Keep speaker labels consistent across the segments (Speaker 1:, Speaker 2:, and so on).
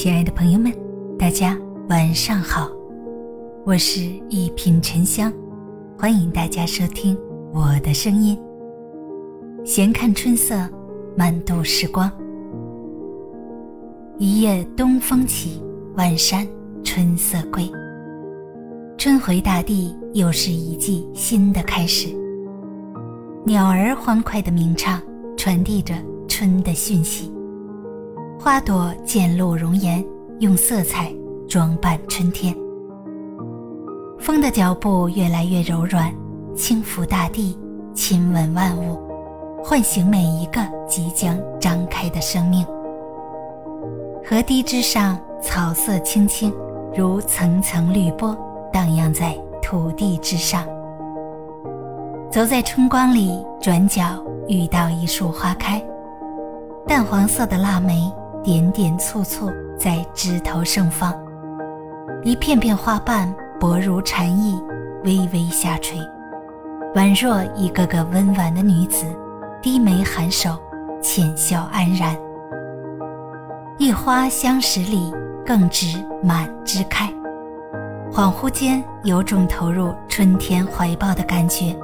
Speaker 1: 亲爱的朋友们，大家晚上好，我是一品沉香，欢迎大家收听我的声音。闲看春色，慢度时光。一夜东风起，万山春色归。春回大地，又是一季新的开始。鸟儿欢快的鸣唱，传递着春的讯息。花朵渐露容颜，用色彩装扮春天。风的脚步越来越柔软，轻抚大地，亲吻万物，唤醒每一个即将张开的生命。河堤之上，草色青青，如层层绿波荡漾在土地之上。走在春光里，转角遇到一束花开，淡黄色的腊梅。点点簇簇在枝头盛放，一片片花瓣薄如蝉翼，微微下垂，宛若一个个温婉的女子，低眉含首，浅笑安然。一花相十里，更值满枝开。恍惚间，有种投入春天怀抱的感觉。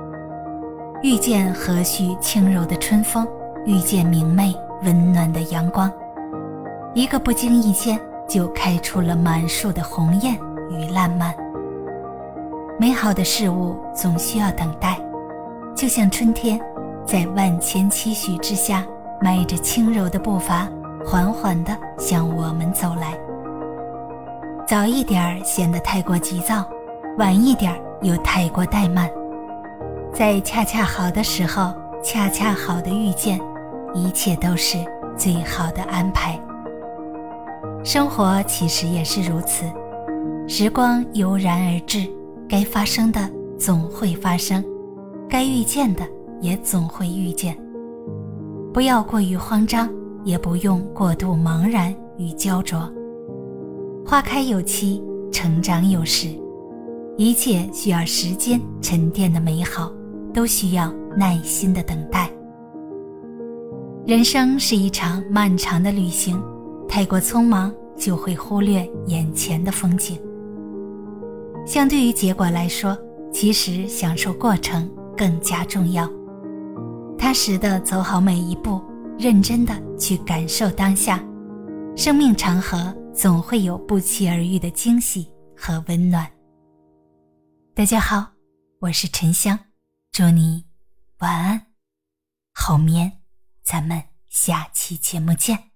Speaker 1: 遇见和煦轻柔的春风，遇见明媚温暖的阳光。一个不经意间，就开出了满树的红艳与烂漫。美好的事物总需要等待，就像春天，在万千期许之下，迈着轻柔的步伐，缓缓地向我们走来。早一点儿显得太过急躁，晚一点儿又太过怠慢。在恰恰好的时候，恰恰好的遇见，一切都是最好的安排。生活其实也是如此，时光悠然而至，该发生的总会发生，该遇见的也总会遇见。不要过于慌张，也不用过度茫然与焦灼。花开有期，成长有时，一切需要时间沉淀的美好，都需要耐心的等待。人生是一场漫长的旅行。太过匆忙，就会忽略眼前的风景。相对于结果来说，其实享受过程更加重要。踏实的走好每一步，认真的去感受当下。生命长河，总会有不期而遇的惊喜和温暖。大家好，我是沉香，祝你晚安，好眠。咱们下期节目见。